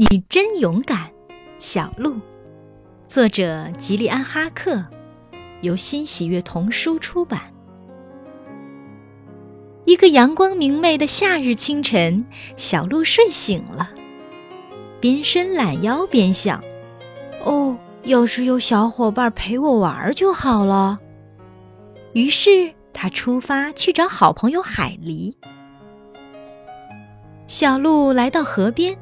你真勇敢，小鹿。作者：吉利安·哈克，由新喜悦童书出版。一个阳光明媚的夏日清晨，小鹿睡醒了，边伸懒腰边想：“哦，要是有小伙伴陪我玩就好了。”于是他出发去找好朋友海狸。小鹿来到河边。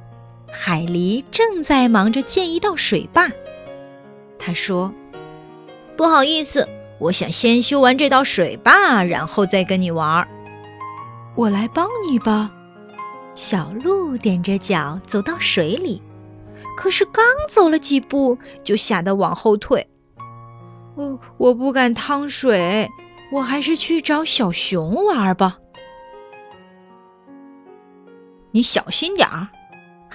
海狸正在忙着建一道水坝。他说：“不好意思，我想先修完这道水坝，然后再跟你玩。”我来帮你吧。小鹿踮着脚走到水里，可是刚走了几步，就吓得往后退。哦，我不敢趟水，我还是去找小熊玩吧。你小心点儿。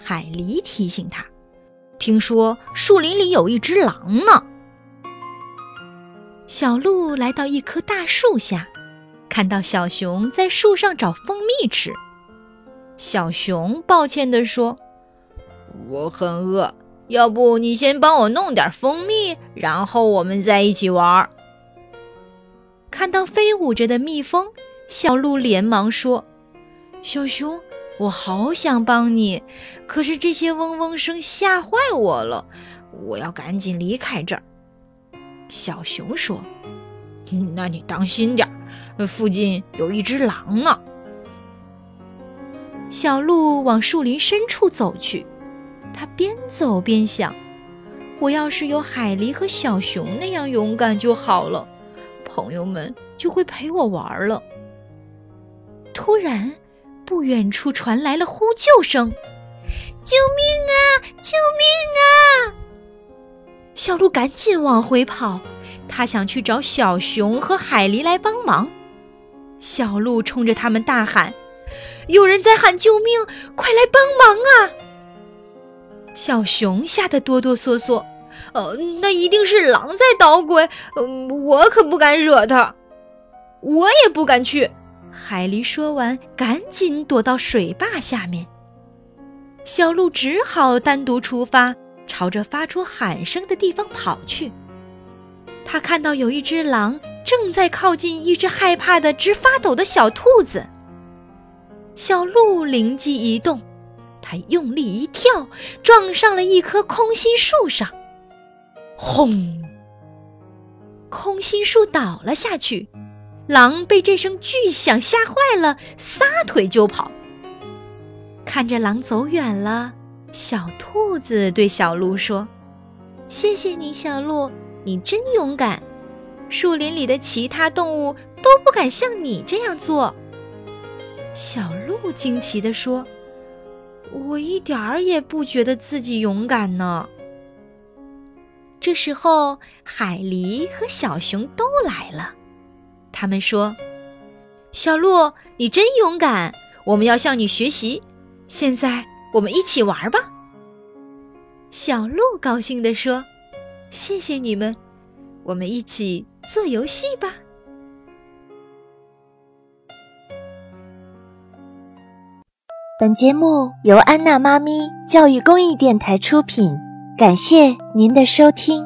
海狸提醒他：“听说树林里有一只狼呢。”小鹿来到一棵大树下，看到小熊在树上找蜂蜜吃。小熊抱歉地说：“我很饿，要不你先帮我弄点蜂蜜，然后我们再一起玩。”看到飞舞着的蜜蜂，小鹿连忙说：“小熊。”我好想帮你，可是这些嗡嗡声吓坏我了。我要赶紧离开这儿。小熊说：“那你当心点，附近有一只狼呢。”小鹿往树林深处走去，它边走边想：“我要是有海狸和小熊那样勇敢就好了，朋友们就会陪我玩了。”突然。不远处传来了呼救声：“救命啊！救命啊！”小鹿赶紧往回跑，他想去找小熊和海狸来帮忙。小鹿冲着他们大喊：“有人在喊救命！快来帮忙啊！”小熊吓得哆哆嗦嗦：“呃，那一定是狼在捣鬼，嗯，我可不敢惹他，我也不敢去。”海狸说完，赶紧躲到水坝下面。小鹿只好单独出发，朝着发出喊声的地方跑去。他看到有一只狼正在靠近一只害怕的直发抖的小兔子。小鹿灵机一动，他用力一跳，撞上了一棵空心树上，轰！空心树倒了下去。狼被这声巨响吓坏了，撒腿就跑。看着狼走远了，小兔子对小鹿说：“谢谢你，小鹿，你真勇敢。树林里的其他动物都不敢像你这样做。”小鹿惊奇地说：“我一点儿也不觉得自己勇敢呢。”这时候，海狸和小熊都来了。他们说：“小鹿，你真勇敢，我们要向你学习。现在我们一起玩吧。”小鹿高兴地说：“谢谢你们，我们一起做游戏吧。”本节目由安娜妈咪教育公益电台出品，感谢您的收听。